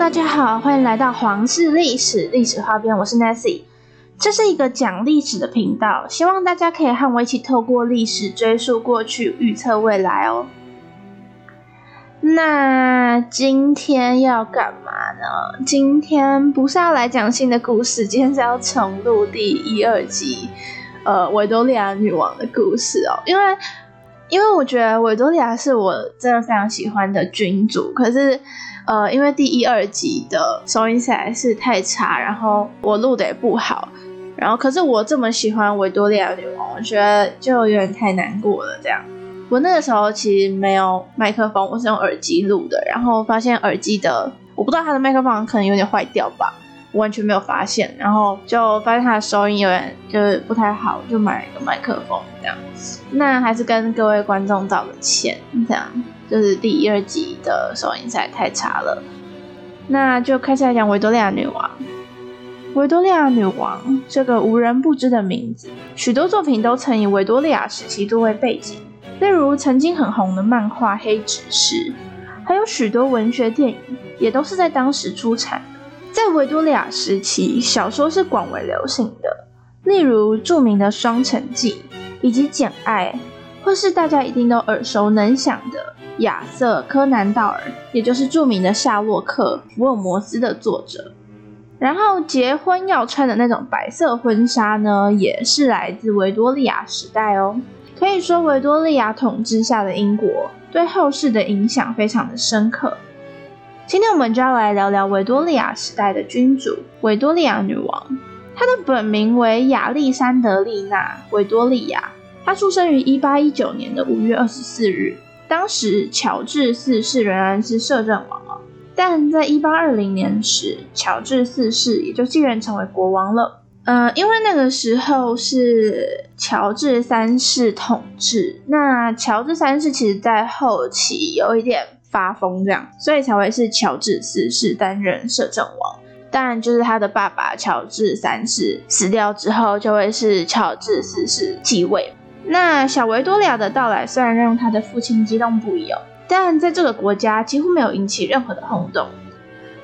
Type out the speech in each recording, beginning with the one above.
大家好，欢迎来到皇室历史历史花边，我是 Nancy。这是一个讲历史的频道，希望大家可以和我一起透过历史追溯过去，预测未来哦。那今天要干嘛呢？今天不是要来讲新的故事，今天是要重录第一、二集，呃，维多利亚女王的故事哦。因为，因为我觉得维多利亚是我真的非常喜欢的君主，可是。呃，因为第一、二集的收音实在是太差，然后我录的也不好，然后可是我这么喜欢维多利亚女王，我觉得就有点太难过了。这样，我那个时候其实没有麦克风，我是用耳机录的，然后发现耳机的，我不知道它的麦克风可能有点坏掉吧，完全没有发现，然后就发现它的收音有点就是不太好，就买一个麦克风这样。那还是跟各位观众道个歉，这样。就是第一、二集的收音在太差了，那就开始来讲维多利亚女王。维多利亚女王这个无人不知的名字，许多作品都曾以维多利亚时期作为背景，例如曾经很红的漫画《黑执事》，还有许多文学电影也都是在当时出产。在维多利亚时期，小说是广为流行的，例如著名的《双城记》以及《简爱》，或是大家一定都耳熟能详的。亚瑟·柯南道尔，也就是著名的夏洛克·福尔摩斯的作者。然后结婚要穿的那种白色婚纱呢，也是来自维多利亚时代哦。可以说，维多利亚统治下的英国对后世的影响非常的深刻。今天我们就要来聊聊维多利亚时代的君主——维多利亚女王。她的本名为亚历山德丽娜·维多利亚，她出生于一八一九年的五月二十四日。当时乔治四世仍然是摄政王哦，但在一八二零年时，乔治四世也就继任成为国王了。呃，因为那个时候是乔治三世统治，那乔治三世其实在后期有一点发疯，这样，所以才会是乔治四世担任摄政王。但，就是他的爸爸乔治三世死掉之后，就会是乔治四世继位。那小维多利亚的到来虽然让他的父亲激动不已哦，但在这个国家几乎没有引起任何的轰动。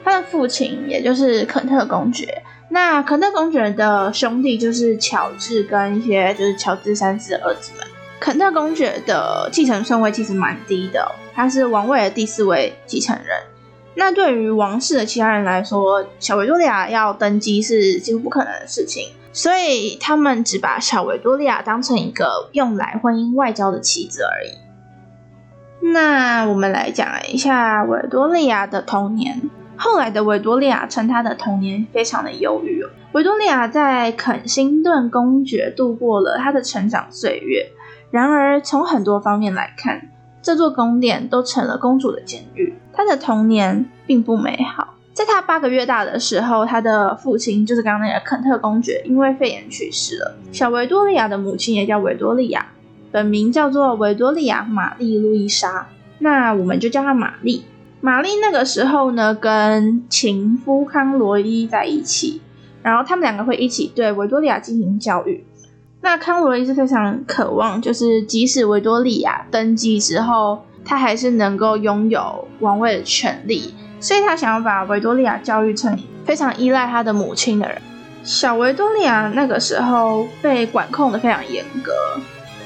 他的父亲也就是肯特公爵，那肯特公爵的兄弟就是乔治跟一些就是乔治三世的儿子们。肯特公爵的继承顺位其实蛮低的，他是王位的第四位继承人。那对于王室的其他人来说，小维多利亚要登基是几乎不可能的事情。所以他们只把小维多利亚当成一个用来婚姻外交的棋子而已。那我们来讲一下维多利亚的童年。后来的维多利亚称她的童年非常的忧郁哦。维多利亚在肯辛顿公爵度过了她的成长岁月。然而从很多方面来看，这座宫殿都成了公主的监狱。她的童年并不美好。在她八个月大的时候，她的父亲就是刚刚那个肯特公爵，因为肺炎去世了。小维多利亚的母亲也叫维多利亚，本名叫做维多利亚玛丽路易莎，那我们就叫她玛丽。玛丽那个时候呢，跟情夫康罗伊在一起，然后他们两个会一起对维多利亚进行教育。那康罗伊是非常渴望，就是即使维多利亚登基之后，他还是能够拥有王位的权利。所以他想要把维多利亚教育成非常依赖他的母亲的人。小维多利亚那个时候被管控的非常严格，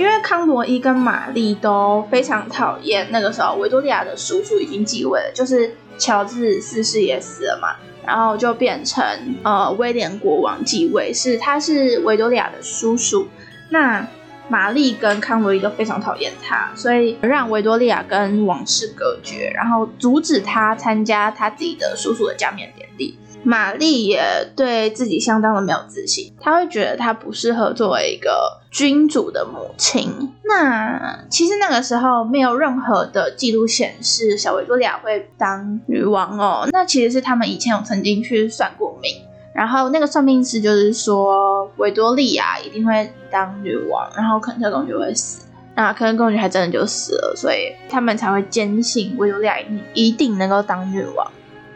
因为康罗伊跟玛丽都非常讨厌那个时候维多利亚的叔叔已经继位了，就是乔治四世也死了嘛，然后就变成呃威廉国王继位，是他是维多利亚的叔叔。那玛丽跟康罗伊都非常讨厌他，所以让维多利亚跟王室隔绝，然后阻止他参加他自己的叔叔的加冕典礼。玛丽也对自己相当的没有自信，她会觉得她不适合作为一个君主的母亲。那其实那个时候没有任何的记录显示小维多利亚会当女王哦，那其实是他们以前有曾经去算过命。然后那个算命师就是说，维多利亚一定会当女王，然后肯特公爵会死，那肯特公爵还真的就死了，所以他们才会坚信维多利亚一定能够当女王。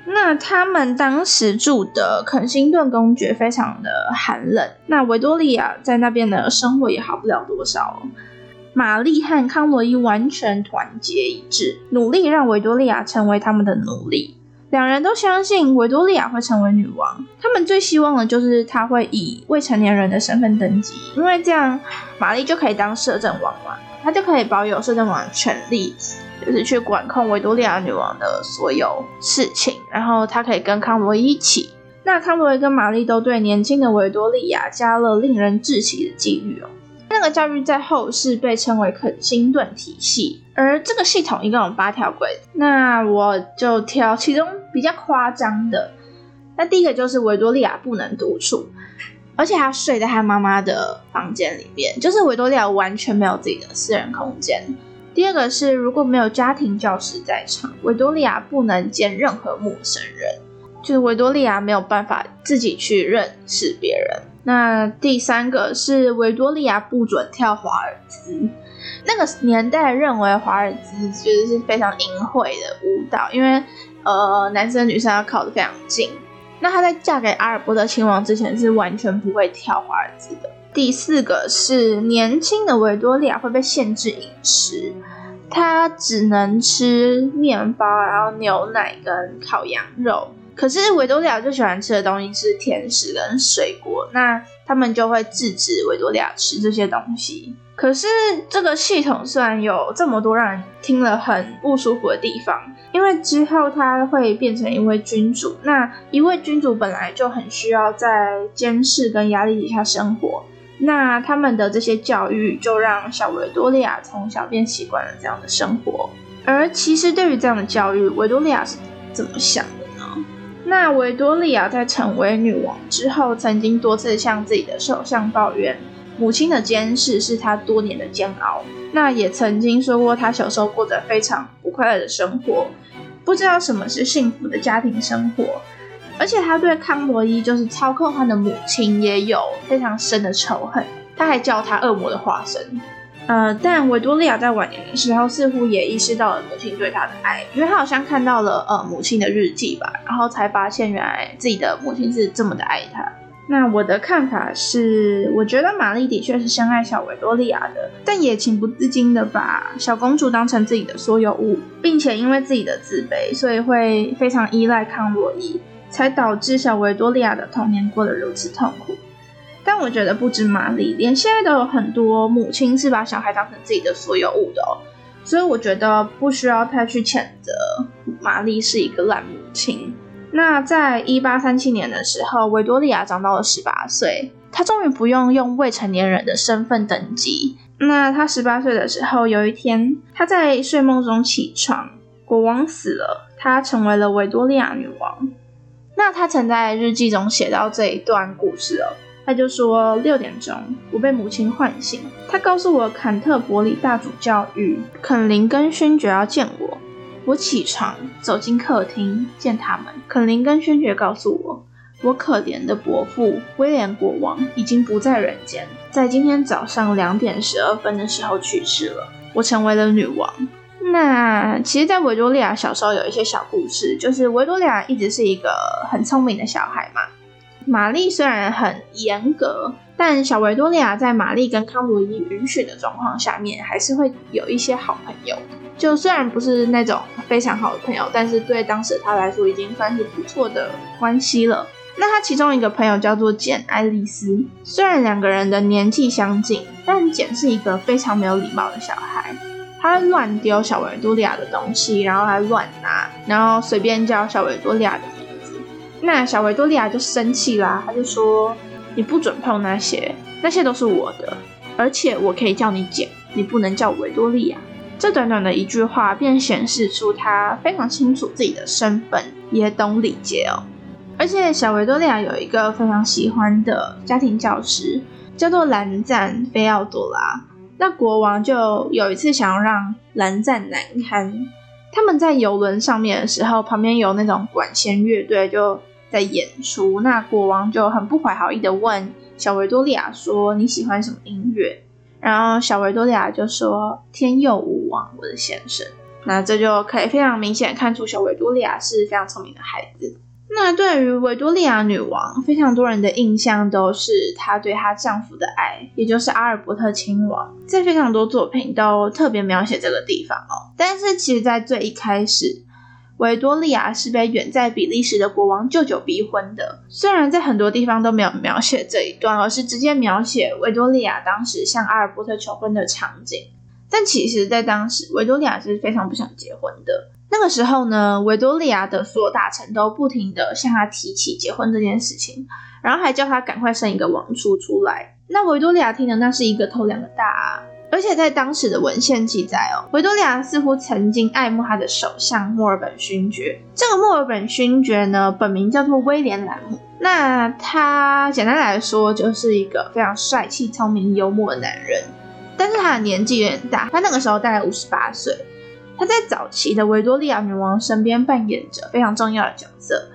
那他们当时住的肯辛顿公爵非常的寒冷，那维多利亚在那边的生活也好不了多少。玛丽和康罗伊完全团结一致，努力让维多利亚成为他们的奴隶。两人都相信维多利亚会成为女王，他们最希望的就是她会以未成年人的身份登基，因为这样玛丽就可以当摄政王嘛，她就可以保有摄政王的权利，就是去管控维多利亚女王的所有事情，然后她可以跟康罗伊一起。那康罗伊跟玛丽都对年轻的维多利亚加了令人窒息的纪律哦。那个教育在后世被称为肯辛顿体系，而这个系统一共有八条规，那我就挑其中比较夸张的。那第一个就是维多利亚不能独处，而且她睡在她妈妈的房间里面，就是维多利亚完全没有自己的私人空间。第二个是如果没有家庭教师在场，维多利亚不能见任何陌生人，就是维多利亚没有办法自己去认识别人。那第三个是维多利亚不准跳华尔兹，那个年代认为华尔兹就是非常淫秽的舞蹈，因为呃男生女生要靠得非常近。那她在嫁给阿尔伯特亲王之前是完全不会跳华尔兹的。第四个是年轻的维多利亚会被限制饮食，她只能吃面包，然后牛奶跟烤羊肉。可是维多利亚最喜欢吃的东西是甜食跟水果，那他们就会制止维多利亚吃这些东西。可是这个系统虽然有这么多让人听了很不舒服的地方，因为之后他会变成一位君主，那一位君主本来就很需要在监视跟压力底下生活，那他们的这些教育就让小维多利亚从小便习惯了这样的生活。而其实对于这样的教育，维多利亚是怎么想的呢？那维多利亚在成为女王之后，曾经多次向自己的首相抱怨，母亲的监视是她多年的煎熬。那也曾经说过，她小时候过着非常不快乐的生活，不知道什么是幸福的家庭生活。而且他对康罗伊，就是操控他的母亲，也有非常深的仇恨。他还叫她恶魔的化身。呃，但维多利亚在晚年的时候似乎也意识到了母亲对他的爱，因为他好像看到了呃母亲的日记吧，然后才发现原来自己的母亲是这么的爱他。那我的看法是，我觉得玛丽的确是深爱小维多利亚的，但也情不自禁的把小公主当成自己的所有物，并且因为自己的自卑，所以会非常依赖康洛伊，才导致小维多利亚的童年过得如此痛苦。但我觉得不止玛丽，连现在都有很多母亲是把小孩当成自己的所有物的哦。所以我觉得不需要太去谴责玛丽是一个烂母亲。那在一八三七年的时候，维多利亚长到了十八岁，她终于不用用未成年人的身份登基。那她十八岁的时候，有一天她在睡梦中起床，国王死了，她成为了维多利亚女王。那他曾在日记中写到这一段故事哦。他就说六点钟，我被母亲唤醒。他告诉我，坎特伯里大主教与肯林根勋爵要见我。我起床走进客厅见他们。肯林根勋爵告诉我，我可怜的伯父威廉国王已经不在人间，在今天早上两点十二分的时候去世了。我成为了女王。那其实，在维多利亚小时候有一些小故事，就是维多利亚一直是一个很聪明的小孩嘛。玛丽虽然很严格，但小维多利亚在玛丽跟康罗伊允许的状况下面，还是会有一些好朋友。就虽然不是那种非常好的朋友，但是对当时他来说，已经算是不错的关系了。那他其中一个朋友叫做简爱丽丝，虽然两个人的年纪相近，但简是一个非常没有礼貌的小孩，他乱丢小维多利亚的东西，然后还乱拿，然后随便叫小维多利亚的名字。那小维多利亚就生气啦，他就说：“你不准碰那些，那些都是我的，而且我可以叫你姐，你不能叫维多利亚。”这短短的一句话，便显示出他非常清楚自己的身份，也懂礼节哦。而且小维多利亚有一个非常喜欢的家庭教师，叫做兰赞菲奥多拉。那国王就有一次想要让蓝湛难堪，他们在游轮上面的时候，旁边有那种管弦乐队就。在演出，那国王就很不怀好意的问小维多利亚说：“你喜欢什么音乐？”然后小维多利亚就说：“天佑吾王，我的先生。”那这就可以非常明显看出小维多利亚是非常聪明的孩子。那对于维多利亚女王，非常多人的印象都是她对她丈夫的爱，也就是阿尔伯特亲王，在非常多作品都特别描写这个地方哦。但是其实，在最一开始。维多利亚是被远在比利时的国王舅舅逼婚的。虽然在很多地方都没有描写这一段，而是直接描写维多利亚当时向阿尔伯特求婚的场景。但其实，在当时，维多利亚是非常不想结婚的。那个时候呢，维多利亚的所有大臣都不停的向他提起结婚这件事情，然后还叫他赶快生一个王储出来。那维多利亚听的那是一个头两个大，啊，而且在当时的文献记载哦，维多利亚似乎曾经爱慕他的首相墨尔本勋爵。这个墨尔本勋爵呢，本名叫做威廉兰姆。那他简单来说就是一个非常帅气、聪明、幽默的男人，但是他的年纪有点大，他那个时候大概五十八岁。他在早期的维多利亚女王身边扮演着非常重要的角色。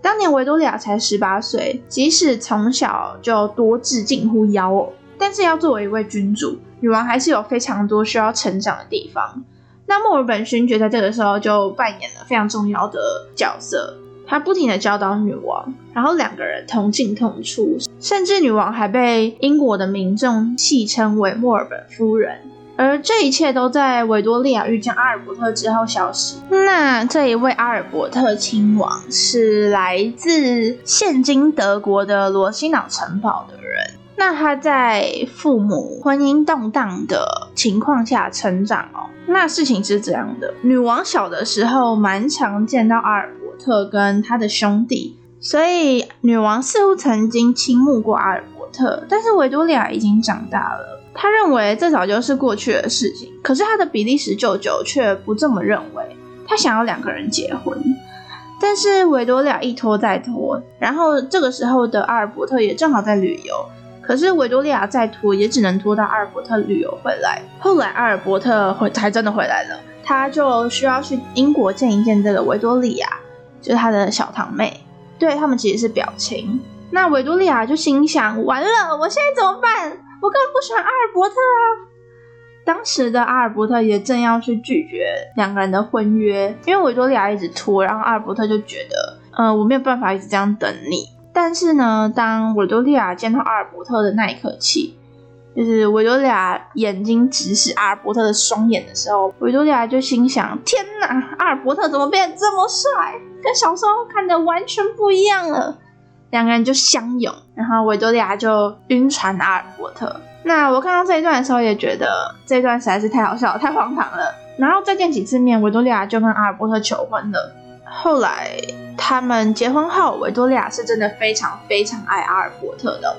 当年维多利亚才十八岁，即使从小就多智近乎妖哦，但是要作为一位君主，女王还是有非常多需要成长的地方。那墨尔本勋爵在这个时候就扮演了非常重要的角色，他不停的教导女王，然后两个人同进同出，甚至女王还被英国的民众戏称为墨尔本夫人。而这一切都在维多利亚遇见阿尔伯特之后消失。那这一位阿尔伯特亲王是来自现今德国的罗西瑙城堡的人。那他在父母婚姻动荡的情况下成长哦。那事情是这样的：女王小的时候蛮常见到阿尔伯特跟他的兄弟，所以女王似乎曾经倾慕过阿尔伯特。但是维多利亚已经长大了。他认为这早就是过去的事情，可是他的比利时舅舅却不这么认为。他想要两个人结婚，但是维多利亚一拖再拖，然后这个时候的阿尔伯特也正好在旅游，可是维多利亚再拖也只能拖到阿尔伯特旅游回来。后来阿尔伯特回才真的回来了，他就需要去英国见一见这个维多利亚，就是他的小堂妹，对他们其实是表亲。那维多利亚就心想：完了，我现在怎么办？我根本不喜欢阿尔伯特啊！当时的阿尔伯特也正要去拒绝两个人的婚约，因为维多利亚一直拖，然后阿尔伯特就觉得，呃，我没有办法一直这样等你。但是呢，当维多利亚见到阿尔伯特的那一刻起，就是维多利亚眼睛直视阿尔伯特的双眼的时候，维多利亚就心想：天哪，阿尔伯特怎么变得这么帅？跟小时候看的完全不一样了。两个人就相拥，然后维多利亚就晕船阿尔伯特。那我看到这一段的时候，也觉得这一段实在是太好笑了、太荒唐了。然后再见几次面，维多利亚就跟阿尔伯特求婚了。后来他们结婚后，维多利亚是真的非常非常爱阿尔伯特的。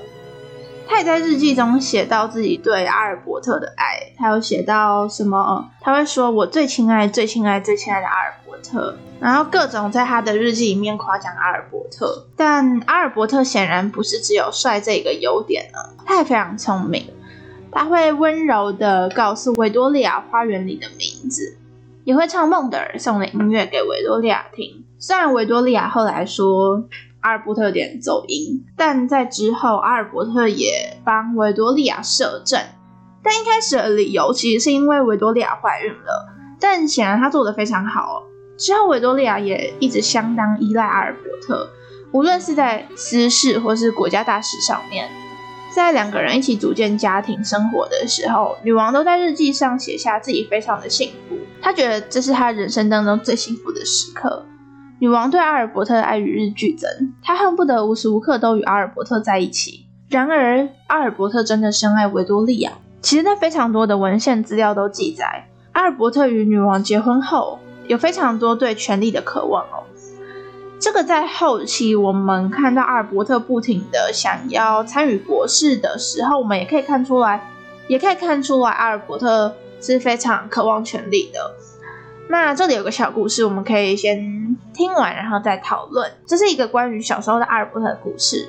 他也在日记中写到自己对阿尔伯特的爱，他有写到什么？他会说：“我最亲爱、最亲爱、最亲爱的阿尔伯特。”然后各种在他的日记里面夸奖阿尔伯特。但阿尔伯特显然不是只有帅这一个优点呢，他也非常聪明。他会温柔的告诉维多利亚花园里的名字，也会唱孟德尔送的音乐给维多利亚听。虽然维多利亚后来说。阿尔伯特有点走音，但在之后，阿尔伯特也帮维多利亚摄政。但一开始的理由其实是因为维多利亚怀孕了，但显然他做的非常好。之后，维多利亚也一直相当依赖阿尔伯特，无论是在私事或是国家大事上面。在两个人一起组建家庭生活的时候，女王都在日记上写下自己非常的幸福，她觉得这是她人生当中最幸福的时刻。女王对阿尔伯特的爱与日俱增，她恨不得无时无刻都与阿尔伯特在一起。然而，阿尔伯特真的深爱维多利亚。其实，在非常多的文献资料都记载，阿尔伯特与女王结婚后，有非常多对权力的渴望哦。这个在后期我们看到阿尔伯特不停的想要参与国事的时候，我们也可以看出来，也可以看出来阿尔伯特是非常渴望权力的。那这里有个小故事，我们可以先听完，然后再讨论。这是一个关于小时候的阿尔伯特的故事。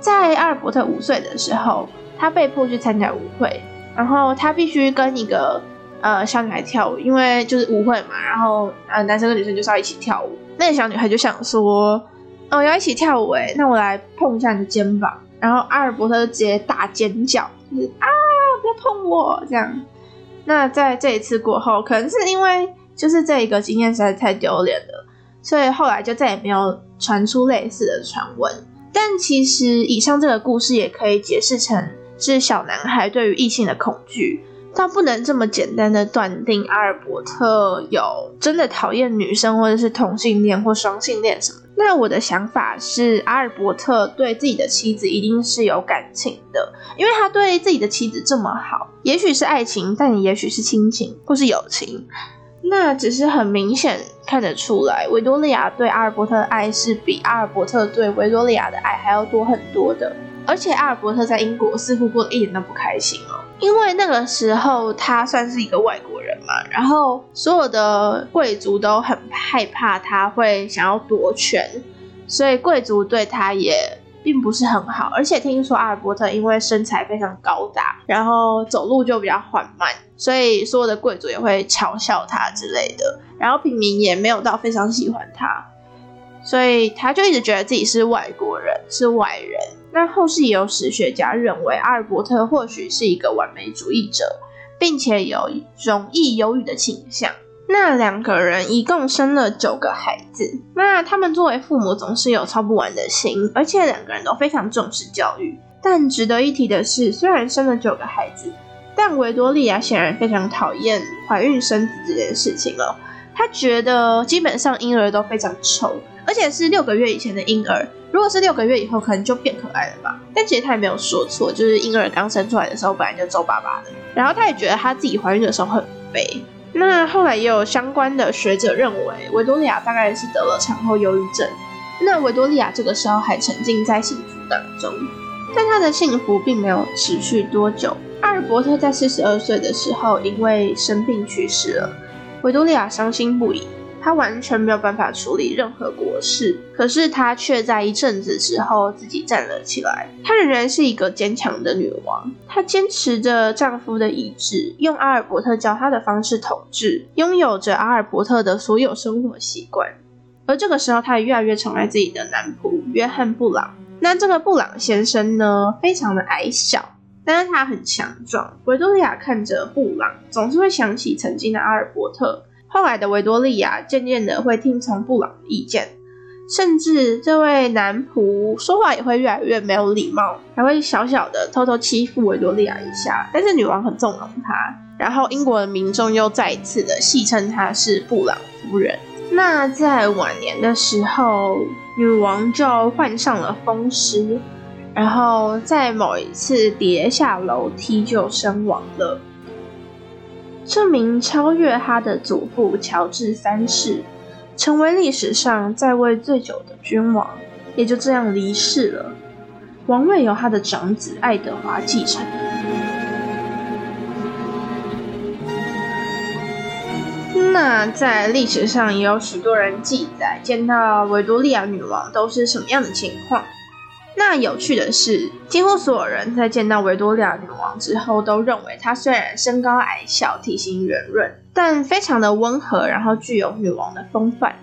在阿尔伯特五岁的时候，他被迫去参加舞会，然后他必须跟一个呃小女孩跳舞，因为就是舞会嘛，然后呃男生跟女生就是要一起跳舞。那个小女孩就想说，哦要一起跳舞哎，那我来碰一下你的肩膀。然后阿尔伯特就直接大尖叫，就是啊不要碰我这样。那在这一次过后，可能是因为。就是这一个经验实在太丢脸了，所以后来就再也没有传出类似的传闻。但其实以上这个故事也可以解释成是小男孩对于异性的恐惧，倒不能这么简单的断定阿尔伯特有真的讨厌女生，或者是同性恋或双性恋什么。那我的想法是，阿尔伯特对自己的妻子一定是有感情的，因为他对自己的妻子这么好，也许是爱情，但也许是亲情或是友情。那只是很明显看得出来，维多利亚对阿尔伯特的爱是比阿尔伯特对维多利亚的爱还要多很多的。而且阿尔伯特在英国似乎过得一点都不开心哦，因为那个时候他算是一个外国人嘛，然后所有的贵族都很害怕他会想要夺权，所以贵族对他也并不是很好。而且听说阿尔伯特因为身材非常高大，然后走路就比较缓慢，所以所有的贵族也会嘲笑他之类的，然后平民也没有到非常喜欢他，所以他就一直觉得自己是外国人，是外人。那后世也有史学家认为，阿尔伯特或许是一个完美主义者，并且有容易忧郁的倾向。那两个人一共生了九个孩子。那他们作为父母总是有操不完的心，而且两个人都非常重视教育。但值得一提的是，虽然生了九个孩子，但维多利亚显然非常讨厌怀孕生子这件事情了。她觉得基本上婴儿都非常丑，而且是六个月以前的婴儿。如果是六个月以后，可能就变可爱了吧。但其实她也没有说错，就是婴儿刚生出来的时候本来就皱巴巴的。然后他也觉得他自己怀孕的时候很肥。那后来也有相关的学者认为，维多利亚大概是得了产后忧郁症。那维多利亚这个时候还沉浸在幸福当中，但她的幸福并没有持续多久。阿尔伯特在四十二岁的时候因为生病去世了，维多利亚伤心不已。她完全没有办法处理任何国事，可是她却在一阵子之后自己站了起来。她仍然是一个坚强的女王，她坚持着丈夫的意志，用阿尔伯特教她的方式统治，拥有着阿尔伯特的所有生活习惯。而这个时候，她也越来越宠爱自己的男仆约翰布朗。那这个布朗先生呢，非常的矮小，但是他很强壮。维多利亚看着布朗，总是会想起曾经的阿尔伯特。后来的维多利亚渐渐的会听从布朗的意见，甚至这位男仆说话也会越来越没有礼貌，还会小小的偷偷欺负维多利亚一下。但是女王很纵容他，然后英国的民众又再一次的戏称她是布朗夫人。那在晚年的时候，女王就患上了风湿，然后在某一次跌下楼梯就身亡了。这名超越他的祖父乔治三世，成为历史上在位最久的君王，也就这样离世了。王位由他的长子爱德华继承。那在历史上也有许多人记载，见到维多利亚女王都是什么样的情况。那有趣的是，几乎所有人在见到维多利亚女王之后，都认为她虽然身高矮小、体型圆润，但非常的温和，然后具有女王的风范。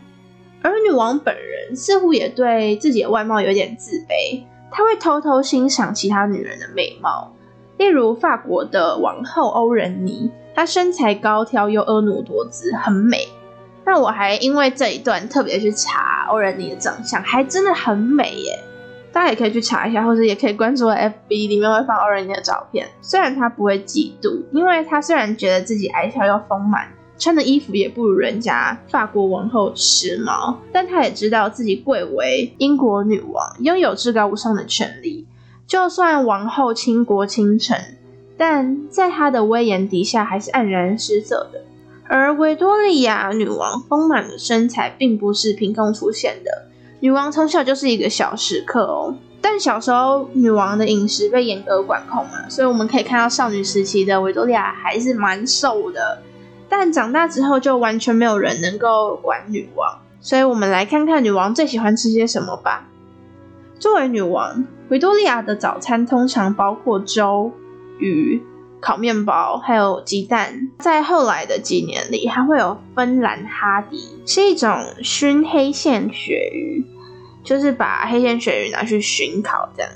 而女王本人似乎也对自己的外貌有点自卑，她会偷偷欣赏其他女人的美貌，例如法国的王后欧仁妮，她身材高挑又婀娜多姿，很美。那我还因为这一段特别去查欧仁妮的长相，还真的很美耶。大家也可以去查一下，或者也可以关注 FB，里面会放欧仁妮的照片。虽然他不会嫉妒，因为他虽然觉得自己矮小又丰满，穿的衣服也不如人家法国王后时髦，但他也知道自己贵为英国女王，拥有至高无上的权利。就算王后倾国倾城，但在她的威严底下还是黯然失色的。而维多利亚女王丰满的身材并不是凭空出现的。女王从小就是一个小食客哦，但小时候女王的饮食被严格管控嘛，所以我们可以看到少女时期的维多利亚还是蛮瘦的。但长大之后就完全没有人能够管女王，所以我们来看看女王最喜欢吃些什么吧。作为女王，维多利亚的早餐通常包括粥、鱼、烤面包，还有鸡蛋。在后来的几年里，还会有芬兰哈迪，是一种熏黑线鳕鱼。就是把黑线鳕鱼拿去熏烤，这样。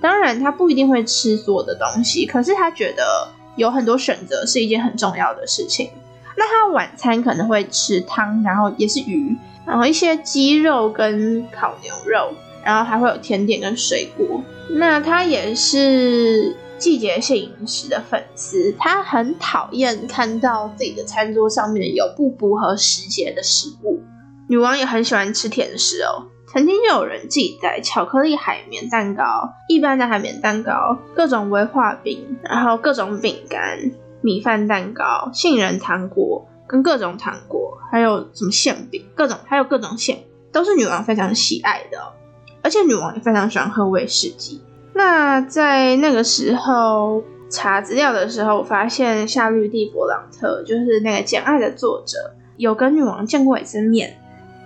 当然，他不一定会吃所有的东西，可是他觉得有很多选择是一件很重要的事情。那他晚餐可能会吃汤，然后也是鱼，然后一些鸡肉跟烤牛肉，然后还会有甜点跟水果。那他也是季节性饮食的粉丝，她很讨厌看到自己的餐桌上面有不符合时节的食物。女王也很喜欢吃甜食哦，曾经有人记载，巧克力海绵蛋糕、一般的海绵蛋糕、各种威化饼，然后各种饼干、米饭蛋糕、杏仁糖果跟各种糖果，还有什么馅饼，各种还有各种馅，都是女王非常喜爱的。而且女王也非常喜欢喝威士忌。那在那个时候查资料的时候，我发现夏绿蒂·勃朗特就是那个《简爱》的作者，有跟女王见过一次面。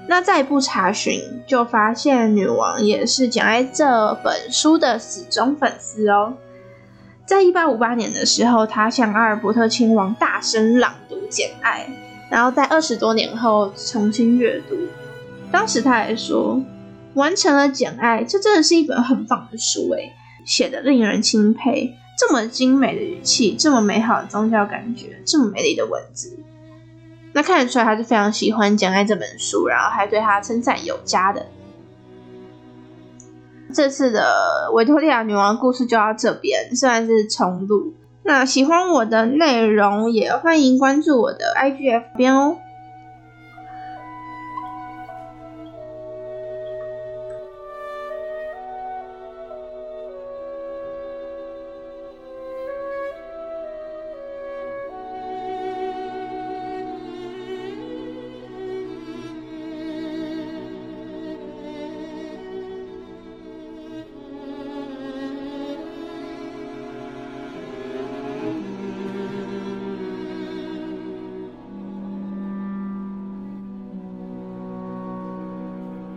那再一步查询，就发现女王也是《简爱》这本书的死忠粉丝哦。在一八五八年的时候，他向阿尔伯特亲王大声朗读《简爱》，然后在二十多年后重新阅读，当时他还说。完成了《简爱》，这真的是一本很棒的书诶，写的令人钦佩。这么精美的语气，这么美好的宗教感觉，这么美丽的文字，那看得出来他是非常喜欢《简爱》这本书，然后还对他称赞有加的。这次的维多利亚女王故事就到这边，虽然是重录。那喜欢我的内容，也欢迎关注我的 IGF 边哦。